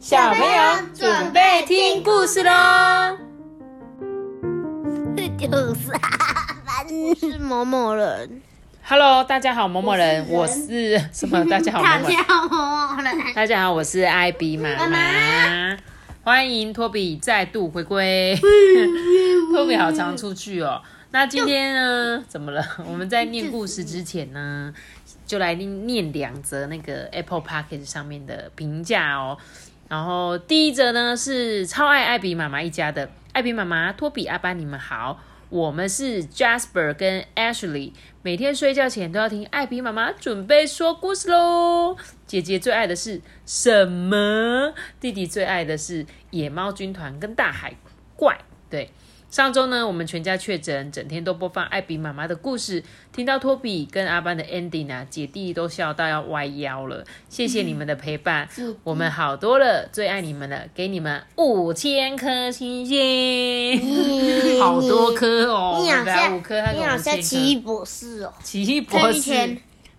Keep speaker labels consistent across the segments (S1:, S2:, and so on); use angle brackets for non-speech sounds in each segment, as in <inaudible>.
S1: 小朋友准备听故事喽！<laughs>
S2: 就是啊，是某某人。
S1: Hello，大家好，某某人，我是什么？大家好，某某人。大家好，我是艾比妈
S2: 妈
S1: 妈。欢迎托比再度回归。托比好常出去哦。那今天呢？怎么了？我们在念故事之前呢，就来念念两则那个 Apple p o c k e t 上面的评价哦。然后第一则呢是超爱艾比妈妈一家的，艾比妈妈、托比、阿班，你们好。我们是 Jasper 跟 Ashley，每天睡觉前都要听艾比妈妈准备说故事喽。姐姐最爱的是什么？弟弟最爱的是野猫军团跟大海怪。对，上周呢，我们全家确诊，整天都播放艾比妈妈的故事，听到托比跟阿班的 ending 啊，姐弟都笑到要弯腰了。谢谢你们的陪伴，<laughs> 我们好多了，最爱你们了，给你们五千颗星星，好多颗哦，
S2: 你好像
S1: 五颗，他给
S2: 你好像奇异。博士哦，
S1: 奇异博士。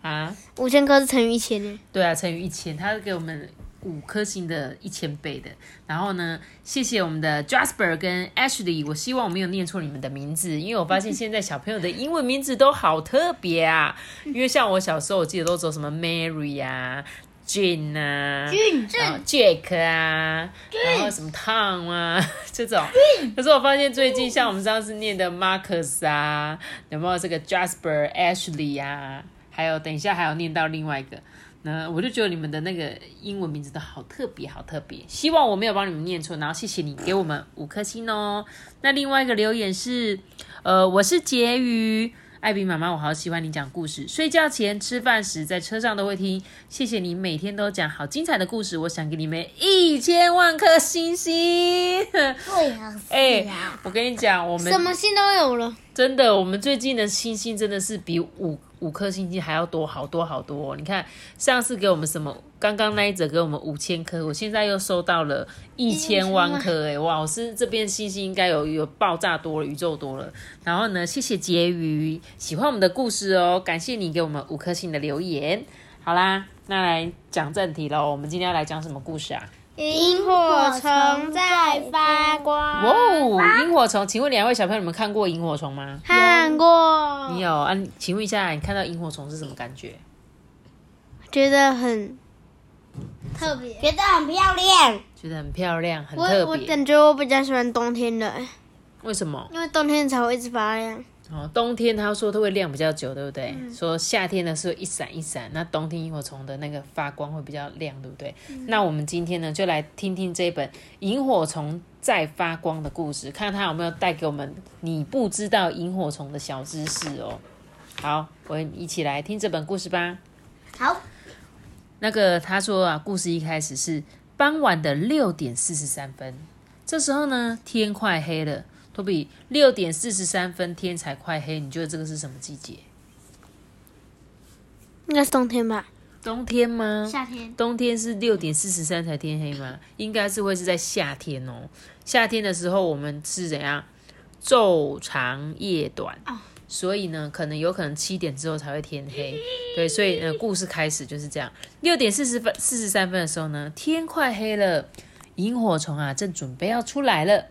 S1: 啊，
S2: 五千颗是乘以一千呢。
S1: 对啊，乘以一千，他给我们五颗星的一千倍的。然后呢，谢谢我们的 Jasper 跟 Ashley，我希望我没有念错你们的名字，因为我发现现在小朋友的英文名字都好特别啊。因为像我小时候，我记得都走什么 Mary 啊。Jane 啊，然后 Jack 啊，然后什么 Tom 啊，这种。可是我发现最近像我们上次念的 Marcus 啊，有没有这个 Jasper、Ashley 啊？还有等一下还有念到另外一个，那我就觉得你们的那个英文名字都好特别，好特别。希望我没有帮你们念错，然后谢谢你给我们五颗星哦。那另外一个留言是，呃，我是婕妤。艾比妈妈，我好喜欢你讲故事，睡觉前、吃饭时、在车上都会听。谢谢你每天都讲好精彩的故事，我想给你们一千万颗星星。
S2: 对啊，<laughs>
S1: 哎、我跟你讲，我们
S2: 什么星都有了。
S1: 真的，我们最近的星星真的是比五五颗星星还要多好多好多、哦。你看，上次给我们什么？刚刚那一则给我们五千颗，我现在又收到了一千万颗，哎，哇！我是这边星星应该有有爆炸多了，宇宙多了。然后呢，谢谢婕妤，喜欢我们的故事哦，感谢你给我们五颗星的留言。好啦，那来讲正题喽，我们今天要来讲什么故事啊？
S2: 萤火虫在发光。
S1: 哇哦，萤火虫！请问两位小朋友，你们看过萤火虫吗？
S2: 看过，
S1: 你有啊？请问一下，你看到萤火虫是什么感觉？
S2: 觉得很特别，觉得很漂亮。
S1: 觉得很漂亮，很
S2: 我我
S1: 特别。
S2: 感觉我比较喜欢冬天的，
S1: 为什么？
S2: 因为冬天才会一直发亮。
S1: 哦，冬天他说它会亮比较久，对不对？
S2: 嗯
S1: 说夏天的时候一闪一闪，那冬天萤火虫的那个发光会比较亮，对不对？
S2: 嗯
S1: 那我们今天呢，就来听听这本《萤火虫在发光》的故事，看看它有没有带给我们你不知道萤火虫的小知识哦。好，我们一起来听这本故事吧。
S2: 好，
S1: 那个他说啊，故事一开始是傍晚的六点四十三分，这时候呢，天快黑了。托比，六点四十三分，天才快黑，你觉得这个是什么季节？
S2: 应该是冬天吧？
S1: 冬天吗？
S2: 夏天。
S1: 冬天是六点四十三才天黑吗？应该是会是在夏天哦。夏天的时候，我们是怎样？昼长夜短。所以呢，可能有可能七点之后才会天黑，对，所以呢，故事开始就是这样。六点四十分、四十三分的时候呢，天快黑了，萤火虫啊正准备要出来了，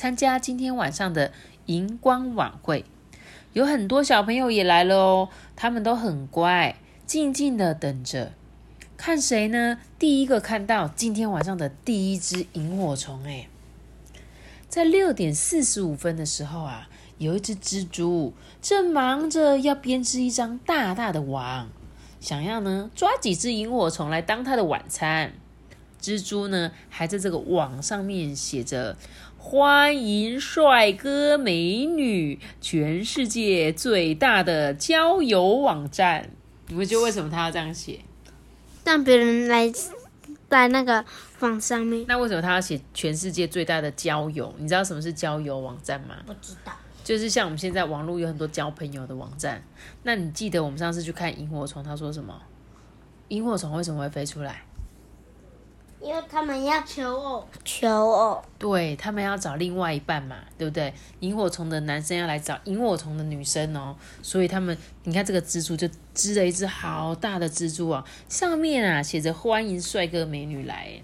S1: 参加今天晚上的荧光晚会。有很多小朋友也来了哦，他们都很乖，静静的等着，看谁呢？第一个看到今天晚上的第一只萤火虫，哎，在六点四十五分的时候啊，有一只蜘蛛正忙着要编织一张大大的网，想要呢抓几只萤火虫来当它的晚餐。蜘蛛呢还在这个网上面写着“欢迎帅哥美女，全世界最大的交友网站”。你们觉得为什么他要这样写？
S2: 让别人来在那个网上面。
S1: 那为什么他要写全世界最大的交友？你知道什么是交友网站吗？
S2: 不知道。
S1: 就是像我们现在网络有很多交朋友的网站。那你记得我们上次去看萤火虫，他说什么？萤火虫为什么会飞出来？
S2: 因为他们要求偶，求偶。
S1: 对他们要找另外一半嘛，对不对？萤火虫的男生要来找萤火虫的女生哦，所以他们，你看这个蜘蛛就织了一只好大的蜘蛛啊，上面啊写着“欢迎帅哥美女来”。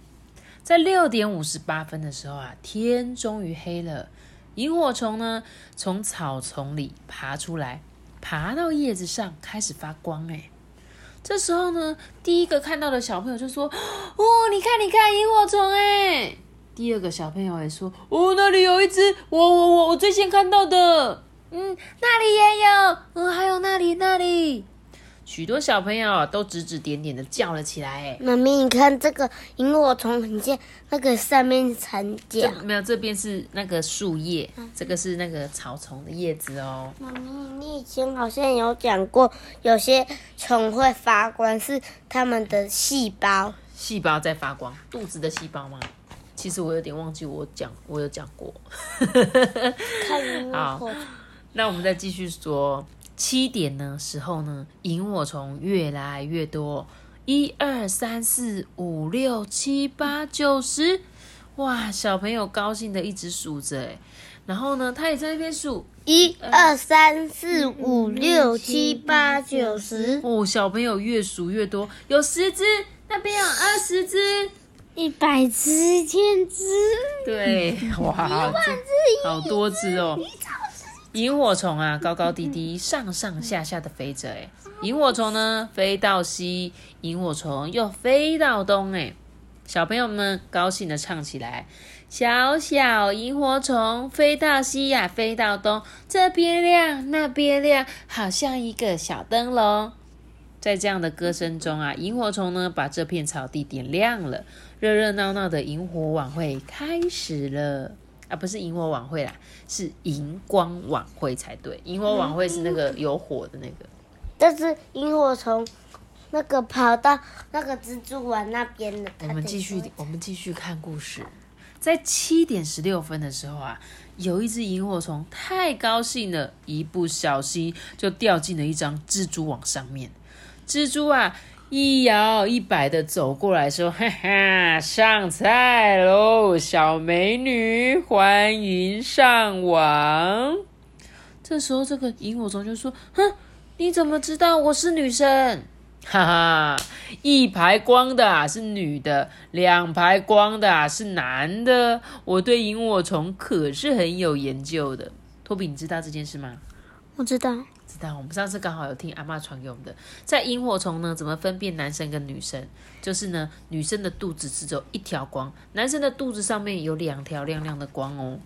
S1: 在六点五十八分的时候啊，天终于黑了。萤火虫呢，从草丛里爬出来，爬到叶子上，开始发光。哎，这时候呢，第一个看到的小朋友就说：“ <gasps> 哦，你看，你看，萤火虫！”哎，第二个小朋友也说：“哦，那里有一只，我我我我最先看到的。”嗯，那里也有，嗯，还有那里那里。许多小朋友都指指点点的叫了起来。
S2: 妈咪，你看这个萤火虫很像那个上面层角。
S1: 没有，这边是那个树叶，这个是那个草丛的叶子哦。
S2: 妈咪，你以前好像有讲过，有些虫会发光，是它们的细胞。
S1: 细胞在发光，肚子的细胞吗？其实我有点忘记，我讲我有讲过。<laughs>
S2: 看萤火虫，
S1: 那我们再继续说。七点呢时候呢，萤火虫越来越多，一二三四五六七八九十，哇！小朋友高兴的一直数着，哎，然后呢，他也在那边数，
S2: 一二三四五六七八九十。
S1: 哦，小朋友越数越多，有十只，那边有二十只，
S2: 一百只，一千只，
S1: 对，哇，一万只好多只哦。萤火虫啊，高高低低，上上下下的飞着。哎，萤火虫呢，飞到西，萤火虫又飞到东。哎，小朋友们高兴的唱起来：小小萤火虫飞到西呀，飞到东，这边亮，那边亮，好像一个小灯笼。在这样的歌声中啊，萤火虫呢，把这片草地点亮了，热热闹闹的萤火晚会开始了。啊，不是萤火晚会啦，是荧光晚会才对。萤火晚会是那个有火的那个。
S2: 但是萤火虫那个跑到那个蜘蛛网那边了。
S1: 我们继续，我们继续看故事。在七点十六分的时候啊，有一只萤火虫太高兴了，一不小心就掉进了一张蜘蛛网上面。蜘蛛啊！一摇一摆的走过来说：“哈哈，上菜喽，小美女，欢迎上网。”这时候，这个萤火虫就说：“哼，你怎么知道我是女生？哈哈，一排光的是女的，两排光的是男的。我对萤火虫可是很有研究的。托比，你知道这件事吗？”“
S2: 我知道。”
S1: 知道，我们上次刚好有听阿妈传给我们的，在萤火虫呢，怎么分辨男生跟女生？就是呢，女生的肚子只有一条光，男生的肚子上面有两条亮亮的光哦。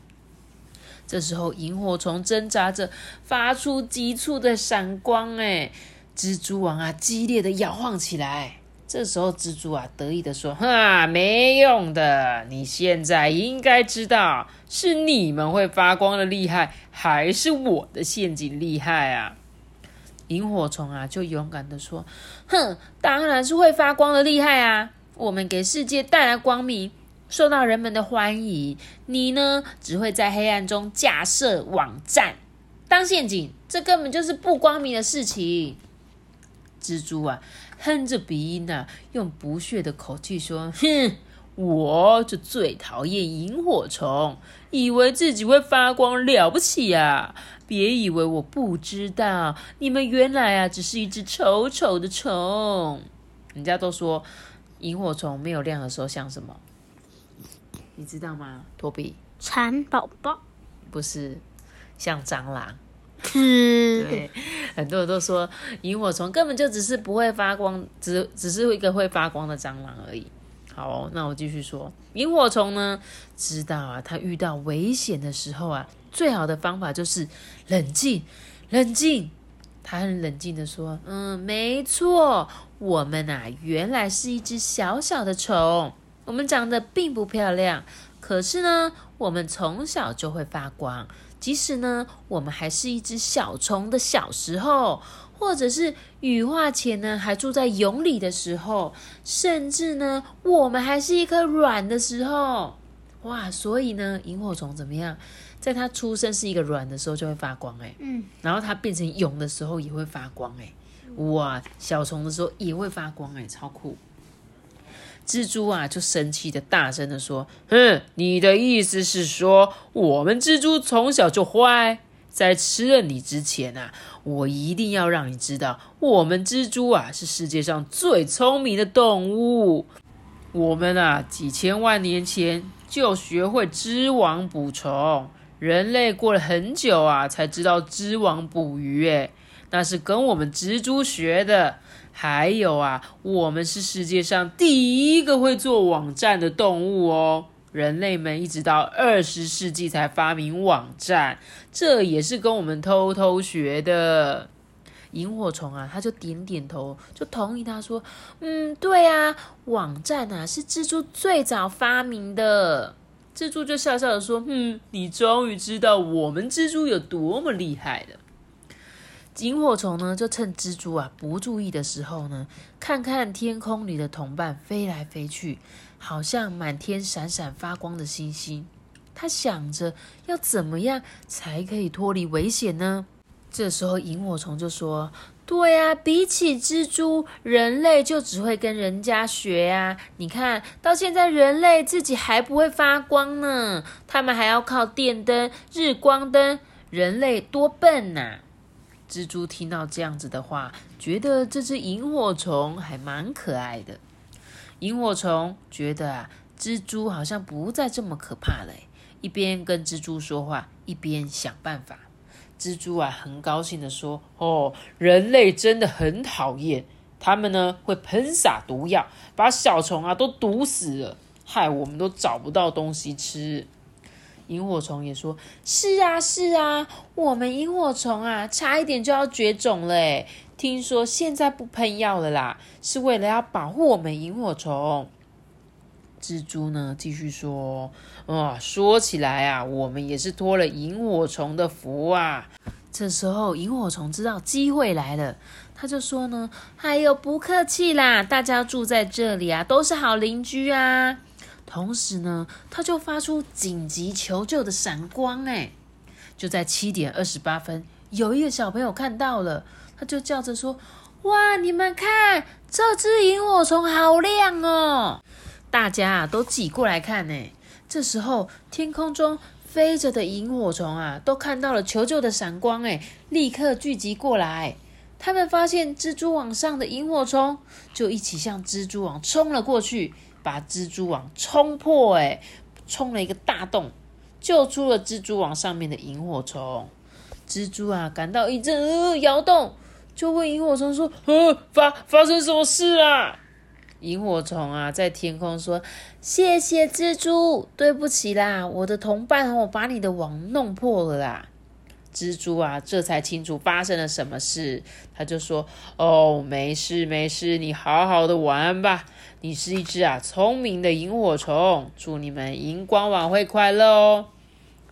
S1: 这时候，萤火虫挣扎着，发出急促的闪光，哎，蜘蛛王啊，激烈的摇晃起来。这时候，蜘蛛啊，得意的说：“哈，没用的，你现在应该知道，是你们会发光的厉害，还是我的陷阱厉害啊？”萤火虫啊，就勇敢的说：“哼，当然是会发光的厉害啊！我们给世界带来光明，受到人们的欢迎。你呢，只会在黑暗中架设网站，当陷阱，这根本就是不光明的事情。”蜘蛛啊，哼着鼻音呐，用不屑的口气说：“哼，我就最讨厌萤火虫，以为自己会发光了不起呀！”别以为我不知道，你们原来啊只是一只丑丑的虫。人家都说萤火虫没有亮的时候像什么？你知道吗？托比？
S2: 蚕宝宝？
S1: 不是，像蟑螂。
S2: 是。
S1: 对，很多人都说萤火虫根本就只是不会发光，只只是一个会发光的蟑螂而已。好，那我继续说，萤火虫呢，知道啊，它遇到危险的时候啊。最好的方法就是冷静，冷静。他很冷静的说：“嗯，没错，我们啊，原来是一只小小的虫。我们长得并不漂亮，可是呢，我们从小就会发光。即使呢，我们还是一只小虫的小时候，或者是羽化前呢，还住在蛹里的时候，甚至呢，我们还是一颗卵的时候，哇！所以呢，萤火虫怎么样？”在它出生是一个卵的时候就会发光哎，嗯，然后它变成蛹的时候也会发光哎，哇，小虫的时候也会发光哎，超酷！蜘蛛啊就生气的大声的说：“哼，你的意思是说我们蜘蛛从小就坏？在吃了你之前啊，我一定要让你知道，我们蜘蛛啊是世界上最聪明的动物。”我们啊，几千万年前就学会织网捕虫，人类过了很久啊，才知道织网捕鱼。诶，那是跟我们蜘蛛学的。还有啊，我们是世界上第一个会做网站的动物哦。人类们一直到二十世纪才发明网站，这也是跟我们偷偷学的。萤火虫啊，他就点点头，就同意他说：“嗯，对啊，网站啊是蜘蛛最早发明的。”蜘蛛就笑笑的说：“嗯，你终于知道我们蜘蛛有多么厉害了。”萤火虫呢，就趁蜘蛛啊不注意的时候呢，看看天空里的同伴飞来飞去。好像满天闪闪发光的星星，他想着要怎么样才可以脱离危险呢？这时候萤火虫就说：“对呀，比起蜘蛛，人类就只会跟人家学啊！你看到现在，人类自己还不会发光呢，他们还要靠电灯、日光灯，人类多笨呐！”蜘蛛听到这样子的话，觉得这只萤火虫还蛮可爱的。萤火虫觉得啊，蜘蛛好像不再这么可怕了，一边跟蜘蛛说话，一边想办法。蜘蛛啊，很高兴的说：“哦，人类真的很讨厌，他们呢会喷洒毒药，把小虫啊都毒死了，害我们都找不到东西吃。”萤火虫也说：“是啊，是啊，我们萤火虫啊，差一点就要绝种了。”听说现在不喷药了啦，是为了要保护我们萤火虫。蜘蛛呢，继续说：“啊，说起来啊，我们也是托了萤火虫的福啊。”这时候，萤火虫知道机会来了，他就说呢：“哎呦，不客气啦，大家住在这里啊，都是好邻居啊。”同时呢，他就发出紧急求救的闪光，哎，就在七点二十八分，有一个小朋友看到了。他就叫着说：“哇，你们看，这只萤火虫好亮哦！”大家啊都挤过来看呢。这时候，天空中飞着的萤火虫啊，都看到了求救的闪光，哎，立刻聚集过来。他们发现蜘蛛网上的萤火虫，就一起向蜘蛛网冲了过去，把蜘蛛网冲破，哎，冲了一个大洞，救出了蜘蛛网上面的萤火虫。蜘蛛啊，感到一阵呃摇动。就问萤火虫说：“呃，发发生什么事啊？”萤火虫啊，在天空说：“谢谢蜘蛛，对不起啦，我的同伴哦，把你的网弄破了啦。”蜘蛛啊，这才清楚发生了什么事。他就说：“哦，没事没事，你好好的玩吧。你是一只啊聪明的萤火虫。祝你们荧光晚会快乐哦！”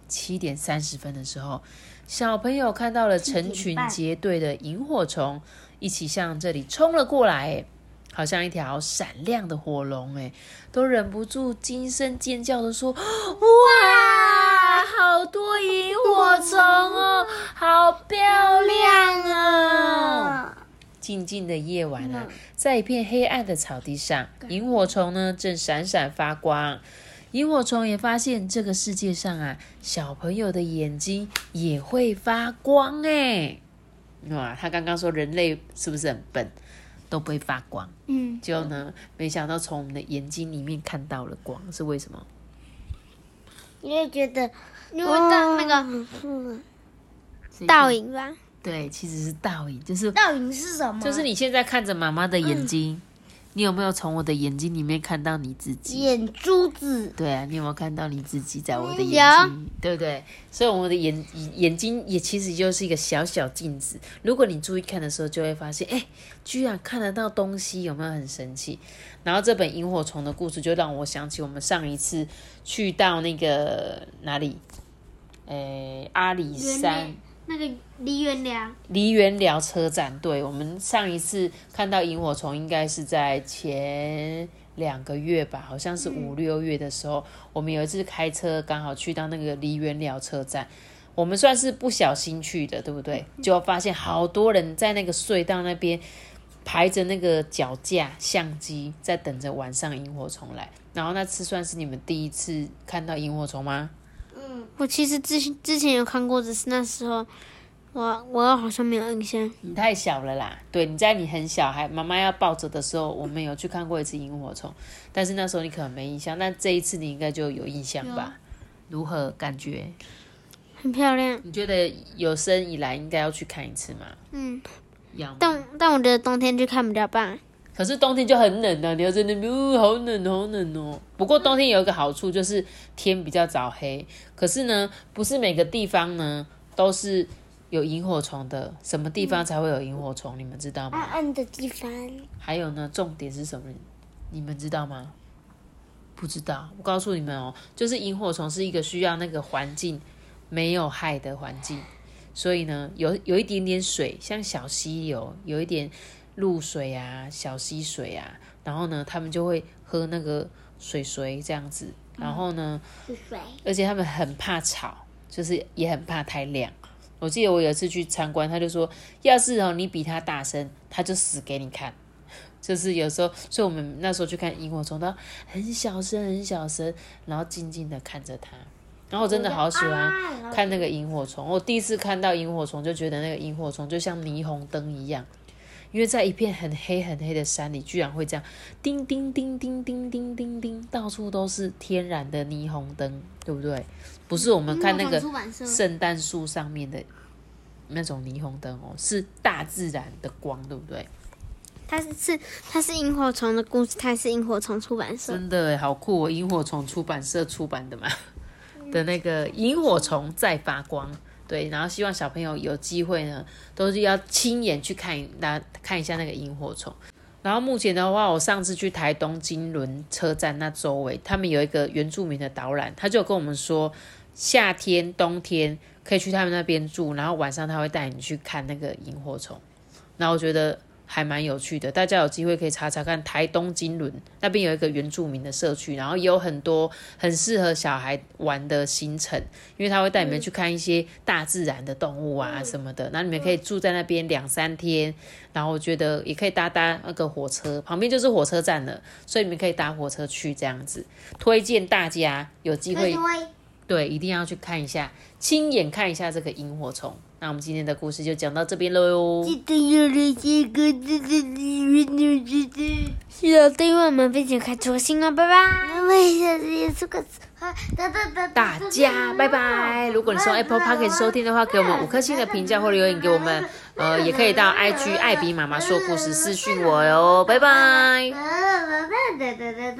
S1: 七点三十分的时候。小朋友看到了成群结队的萤火虫，一起向这里冲了过来，好像一条闪亮的火龙，哎，都忍不住惊声尖叫的说：“哇，好多萤火虫哦，好漂亮啊！”静静的夜晚啊，在一片黑暗的草地上，萤火虫呢正闪闪发光。萤火虫也发现这个世界上啊，小朋友的眼睛也会发光哎！哇，他刚刚说人类是不是很笨，都不会发光？嗯，就呢，没想到从我们的眼睛里面看到了光，是为什么？
S2: 因为觉得
S3: 你会当那个倒影吧？
S1: 对，其实是倒影，就是
S3: 倒影是什么？
S1: 就是你现在看着妈妈的眼睛。你有没有从我的眼睛里面看到你自己？
S2: 眼珠子。
S1: 对啊，你有没有看到你自己在我的眼睛？对不对？所以我们的眼眼睛也其实就是一个小小镜子。如果你注意看的时候，就会发现，哎，居然看得到东西，有没有很神奇？然后这本萤火虫的故事就让我想起我们上一次去到那个哪里？诶，阿里山。
S3: 那个梨园寮，
S1: 梨园寮车站，对我们上一次看到萤火虫，应该是在前两个月吧，好像是五六月的时候，我们有一次开车刚好去到那个梨园寮车站，我们算是不小心去的，对不对？就发现好多人在那个隧道那边排着那个脚架相机，在等着晚上萤火虫来。然后那次算是你们第一次看到萤火虫吗？
S3: 嗯我其实之之前有看过，只是那时候我我好像没有印象。
S1: 你太小了啦，对，你在你很小还妈妈要抱着的时候，我们有去看过一次萤火虫，但是那时候你可能没印象，那这一次你应该就有印象吧？如何感觉？
S3: 很漂亮。
S1: 你觉得有生以来应该要去看一次吗？
S3: 嗯，
S1: 要吗。
S3: 但但我觉得冬天去看比较棒。
S1: 可是冬天就很冷啊，你要在那边，哦，好冷，好冷哦。不过冬天有一个好处就是天比较早黑，可是呢，不是每个地方呢都是有萤火虫的，什么地方才会有萤火虫？你们知道吗？
S2: 暗暗的地方。
S1: 还有呢，重点是什么？你们知道吗？不知道。我告诉你们哦，就是萤火虫是一个需要那个环境没有害的环境，所以呢，有有一点点水，像小溪流，有一点露水啊，小溪水啊，然后呢，他们就会喝那个水水这样子，然后呢，
S2: 水。
S1: 而且他们很怕吵，就是也很怕太亮。我记得我有一次去参观，他就说，要是哦你比他大声，他就死给你看。就是有时候，所以我们那时候去看萤火虫，他很小声，很小声，然后静静的看着他。然后我真的好喜欢看那个萤火虫。我第一次看到萤火虫，就觉得那个萤火虫就像霓虹灯一样，因为在一片很黑很黑的山里，居然会这样叮叮叮叮叮叮叮叮，到处都是天然的霓虹灯，对不对？不是我们看那个圣诞树上面的那种霓虹灯哦，是大自然的光，对不对？
S3: 它是是它是萤火虫的故事，它是萤火虫出版社。
S1: 真的好酷哦！萤火虫出版社出版的嘛，的那个萤火虫在发光。对，然后希望小朋友有机会呢，都是要亲眼去看，那看一下那个萤火虫。然后目前的话，我上次去台东金轮车站那周围，他们有一个原住民的导览，他就跟我们说，夏天、冬天可以去他们那边住，然后晚上他会带你去看那个萤火虫。然后我觉得。还蛮有趣的，大家有机会可以查查看台东金轮那边有一个原住民的社区，然后也有很多很适合小孩玩的行程，因为他会带你们去看一些大自然的动物啊什么的，那你们可以住在那边两三天，然后我觉得也可以搭搭那个火车，旁边就是火车站了，所以你们可以搭火车去这样子，推荐大家有机会。对，一定要去看一下，亲眼看一下这个萤火虫。那我们今天的故事就讲到这边喽哟。
S2: 记得要来些个字字字阅读知识，
S3: 记得订阅我们并且开出新哦，拜拜。
S2: 我们下次也是个
S1: 大家拜拜。如果你是用 Apple Podcast 收听的话，给我们五颗星的评价或留言给我们。呃，也可以到 IG 艾比妈妈说故事私讯我哟，拜拜。哒哒哒哒哒